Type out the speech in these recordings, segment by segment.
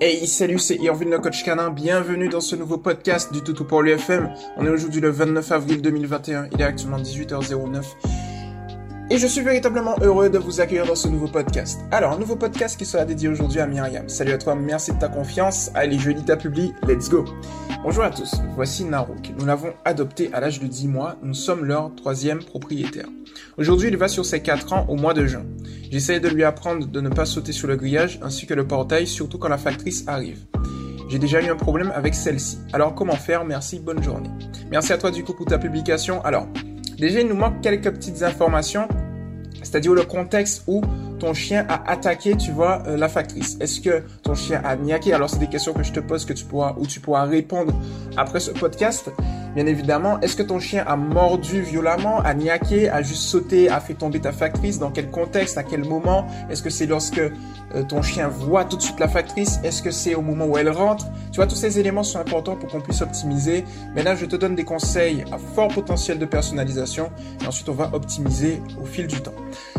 Hey, salut, c'est Irvine le coach canin. Bienvenue dans ce nouveau podcast du Toutou pour l'UFM. On est aujourd'hui le 29 avril 2021. Il est actuellement 18h09. Et je suis véritablement heureux de vous accueillir dans ce nouveau podcast. Alors, un nouveau podcast qui sera dédié aujourd'hui à Myriam. Salut à toi, merci de ta confiance. Allez, je lis ta publie, let's go. Bonjour à tous, voici Narouk. Nous l'avons adopté à l'âge de 10 mois, nous sommes leur troisième propriétaire. Aujourd'hui, il va sur ses 4 ans au mois de juin. J'essaie de lui apprendre de ne pas sauter sur le grillage ainsi que le portail, surtout quand la factrice arrive. J'ai déjà eu un problème avec celle-ci. Alors comment faire? Merci, bonne journée. Merci à toi du coup pour ta publication. Alors, déjà il nous manque quelques petites informations, c'est-à-dire le contexte où ton chien a attaqué, tu vois, euh, la factrice. Est-ce que ton chien a niaqué? Alors c'est des questions que je te pose que tu pourras ou tu pourras répondre après ce podcast. Bien évidemment, est-ce que ton chien a mordu violemment, a niaqué, a juste sauté, a fait tomber ta factrice? Dans quel contexte À quel moment? Est-ce que c'est lorsque euh, ton chien voit tout de suite la factrice? Est-ce que c'est au moment où elle rentre? Tu vois, tous ces éléments sont importants pour qu'on puisse optimiser. Maintenant, je te donne des conseils à fort potentiel de personnalisation et ensuite on va optimiser au fil du temps.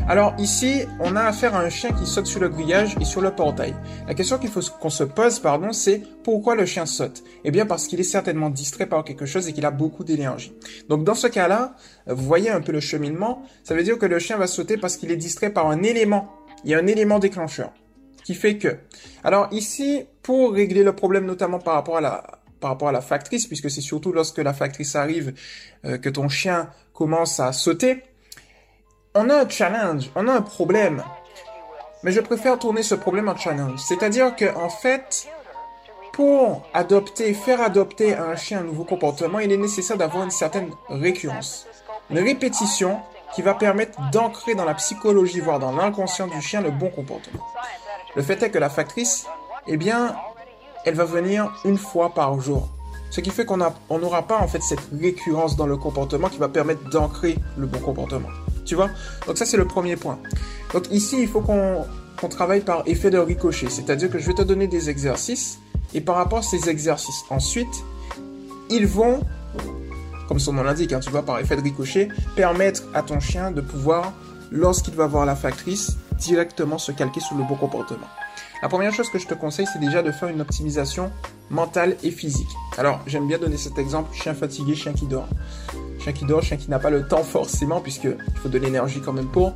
Alors ici, on a affaire à un chien qui saute sur le grillage et sur le portail. La question qu'il faut qu'on se pose, pardon, c'est pourquoi le chien saute? Eh bien parce qu'il est certainement distrait par quelque chose et qu'il a beaucoup d'énergie. Donc dans ce cas-là, vous voyez un peu le cheminement, ça veut dire que le chien va sauter parce qu'il est distrait par un élément. Il y a un élément déclencheur qui fait que. Alors ici, pour régler le problème notamment par rapport à la par rapport à la factrice, puisque c'est surtout lorsque la factrice arrive euh, que ton chien commence à sauter, on a un challenge, on a un problème. Mais je préfère tourner ce problème en challenge. C'est-à-dire que en fait, pour adopter, faire adopter à un chien un nouveau comportement, il est nécessaire d'avoir une certaine récurrence. Une répétition qui va permettre d'ancrer dans la psychologie, voire dans l'inconscient du chien, le bon comportement. Le fait est que la factrice, eh bien, elle va venir une fois par jour. Ce qui fait qu'on n'aura pas en fait cette récurrence dans le comportement qui va permettre d'ancrer le bon comportement. Tu vois? Donc ça c'est le premier point. Donc ici il faut qu'on travaille par effet de ricochet. C'est-à-dire que je vais te donner des exercices et par rapport à ces exercices, ensuite, ils vont, comme son nom l'indique, hein, tu vois, par effet de ricochet, permettre à ton chien de pouvoir, lorsqu'il va voir la factrice, directement se calquer sur le bon comportement. La première chose que je te conseille, c'est déjà de faire une optimisation mentale et physique. Alors, j'aime bien donner cet exemple, chien fatigué, chien qui dort. Chien qui dort, chien qui n'a pas le temps forcément, puisqu'il faut de l'énergie quand même pour,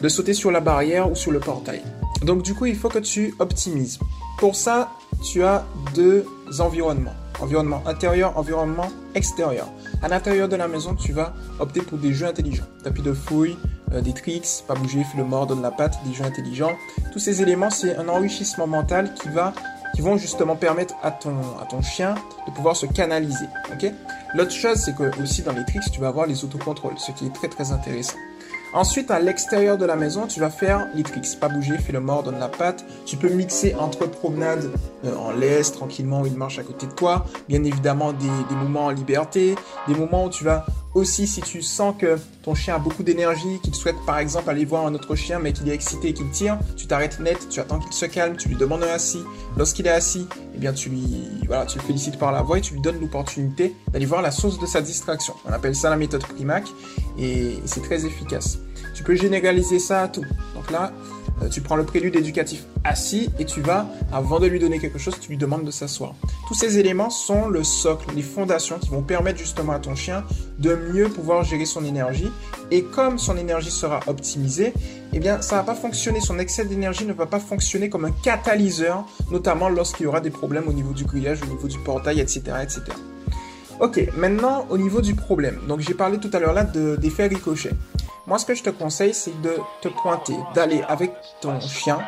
de sauter sur la barrière ou sur le portail. Donc du coup, il faut que tu optimises. Pour ça, tu as deux environnements. Environnement intérieur, environnement extérieur. À l'intérieur de la maison, tu vas opter pour des jeux intelligents. Tapis de fouille, euh, des tricks, pas bouger, fais le mort, donne la patte, des jeux intelligents. Tous ces éléments, c'est un enrichissement mental qui va qui vont justement permettre à ton, à ton chien de pouvoir se canaliser. L'autre chose, c'est que aussi dans les tricks, tu vas avoir les autocontrôles, ce qui est très très intéressant. Ensuite, à l'extérieur de la maison, tu vas faire les tricks. Pas bouger, fais le mort, donne la patte. Tu peux mixer entre promenades euh, en laisse, tranquillement, où il marche à côté de toi. Bien évidemment, des, des moments en liberté. Des moments où tu vas aussi, si tu sens que ton chien a beaucoup d'énergie, qu'il souhaite par exemple aller voir un autre chien, mais qu'il est excité et qu'il tire, tu t'arrêtes net, tu attends qu'il se calme, tu lui demandes un assis. Lorsqu'il est assis, eh bien tu lui, voilà, tu le félicites par la voix et tu lui donnes l'opportunité d'aller voir la source de sa distraction. On appelle ça la méthode Primac et c'est très efficace. Tu peux généraliser ça à tout. Donc là, tu prends le prélude éducatif assis et tu vas, avant de lui donner quelque chose, tu lui demandes de s'asseoir. Tous ces éléments sont le socle, les fondations qui vont permettre justement à ton chien de mieux pouvoir gérer son énergie. Et comme son énergie sera optimisée, eh bien, ça va pas fonctionner. Son excès d'énergie ne va pas fonctionner comme un catalyseur, notamment lorsqu'il y aura des problèmes au niveau du grillage, au niveau du portail, etc., etc. Ok, maintenant au niveau du problème. Donc j'ai parlé tout à l'heure là d'effet ricochet. Moi, ce que je te conseille, c'est de te pointer, d'aller avec ton chien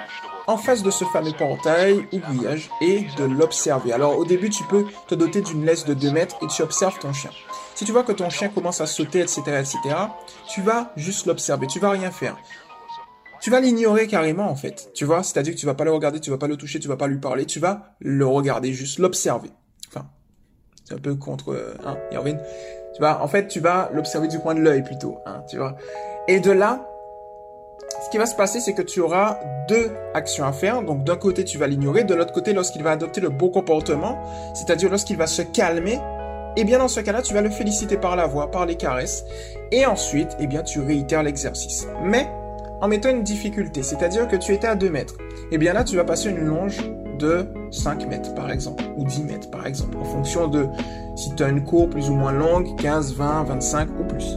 en face de ce fameux portail ou grillage et de l'observer. Alors au début, tu peux te doter d'une laisse de 2 mètres et tu observes ton chien. Si tu vois que ton chien commence à sauter, etc., etc., tu vas juste l'observer, tu vas rien faire. Tu vas l'ignorer carrément en fait, tu vois, c'est-à-dire que tu vas pas le regarder, tu vas pas le toucher, tu vas pas lui parler, tu vas le regarder, juste l'observer. Enfin, c'est un peu contre, euh, hein, Irvin. Tu vois, en fait, tu vas l'observer du coin de l'œil plutôt, hein, tu vois. Et de là, ce qui va se passer, c'est que tu auras deux actions à faire. Donc d'un côté, tu vas l'ignorer. De l'autre côté, lorsqu'il va adopter le beau comportement, c'est-à-dire lorsqu'il va se calmer, eh bien dans ce cas-là, tu vas le féliciter par la voix, par les caresses. Et ensuite, eh bien tu réitères l'exercice. Mais en mettant une difficulté, c'est-à-dire que tu étais à 2 mètres. Eh bien là, tu vas passer une longe de 5 mètres par exemple, ou 10 mètres par exemple, en fonction de si tu as une cour plus ou moins longue, 15, 20, 25 ou plus.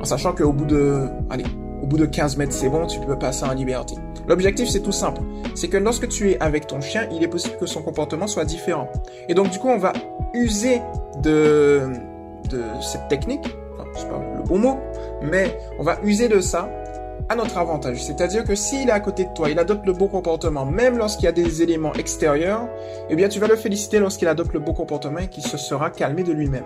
En sachant qu'au bout de, allez, au bout de 15 mètres c'est bon, tu peux passer en liberté. L'objectif c'est tout simple, c'est que lorsque tu es avec ton chien, il est possible que son comportement soit différent. Et donc du coup on va user de, cette technique, c'est pas le bon mot, mais on va user de ça à notre avantage. C'est-à-dire que s'il est à côté de toi, il adopte le bon comportement, même lorsqu'il y a des éléments extérieurs, eh bien tu vas le féliciter lorsqu'il adopte le bon comportement et qu'il se sera calmé de lui-même.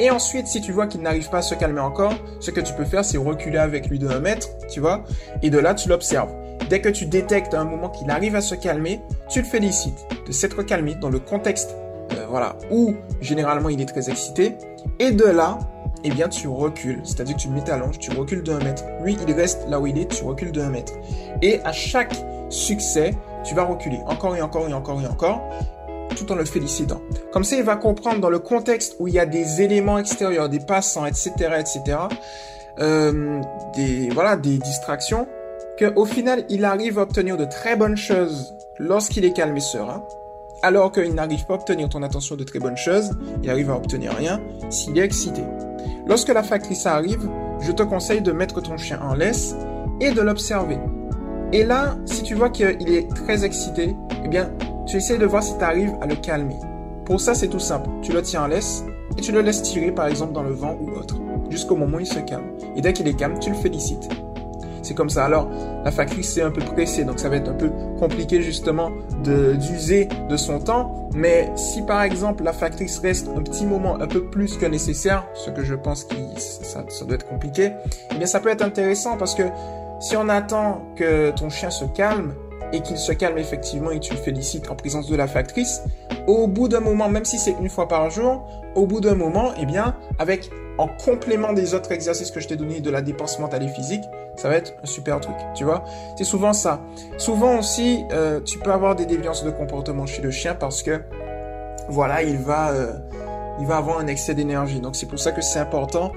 Et ensuite, si tu vois qu'il n'arrive pas à se calmer encore, ce que tu peux faire, c'est reculer avec lui de un mètre, tu vois, et de là, tu l'observes. Dès que tu détectes un moment qu'il arrive à se calmer, tu le félicites de s'être calmé dans le contexte, euh, voilà, où généralement il est très excité, et de là, eh bien tu recules. C'est-à-dire que tu mets ta longe, tu recules d'un mètre. Lui, il reste là où il est, tu recules d'un mètre. Et à chaque succès, tu vas reculer encore et encore et encore et encore, tout en le félicitant. Comme ça, il va comprendre dans le contexte où il y a des éléments extérieurs, des passants, etc., etc., euh, voilà, des distractions, qu'au final, il arrive à obtenir de très bonnes choses lorsqu'il est calme et serein, alors qu'il n'arrive pas à obtenir ton attention de très bonnes choses, il arrive à obtenir rien s'il est excité. Lorsque la factrice arrive, je te conseille de mettre ton chien en laisse et de l'observer. Et là, si tu vois qu'il est très excité, eh bien, tu essaies de voir si tu arrives à le calmer. Pour ça, c'est tout simple. Tu le tiens en laisse et tu le laisses tirer, par exemple, dans le vent ou autre, jusqu'au moment où il se calme. Et dès qu'il est calme, tu le félicites. C'est comme ça. Alors, la factrice c'est un peu pressée, donc ça va être un peu compliqué justement d'user de, son temps. Mais si par exemple la factrice reste un petit moment un peu plus que nécessaire, ce que je pense que ça, ça doit être compliqué, eh bien ça peut être intéressant parce que si on attend que ton chien se calme, et qu'il se calme effectivement et tu le félicites en présence de la factrice, au bout d'un moment, même si c'est une fois par jour, au bout d'un moment, eh bien, avec en complément des autres exercices que je t'ai donné de la dépense mentale et physique, ça va être un super truc, tu vois. C'est souvent ça. Souvent aussi, euh, tu peux avoir des déviances de comportement chez le chien parce que, voilà, il va, euh, il va avoir un excès d'énergie. Donc c'est pour ça que c'est important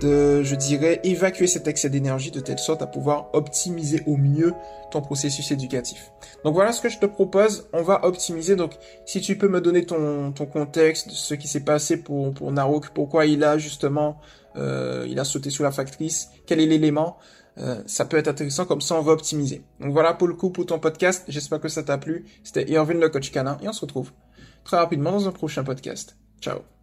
de, je dirais, évacuer cet excès d'énergie de telle sorte à pouvoir optimiser au mieux ton processus éducatif. Donc voilà ce que je te propose. On va optimiser. Donc si tu peux me donner ton, ton contexte, ce qui s'est passé pour, pour Narok, pourquoi il a justement, euh, il a sauté sous la factrice, quel est l'élément, euh, ça peut être intéressant, comme ça on va optimiser. Donc voilà pour le coup pour ton podcast, j'espère que ça t'a plu. C'était Irvin le coach canin et on se retrouve très rapidement dans un prochain podcast. Ciao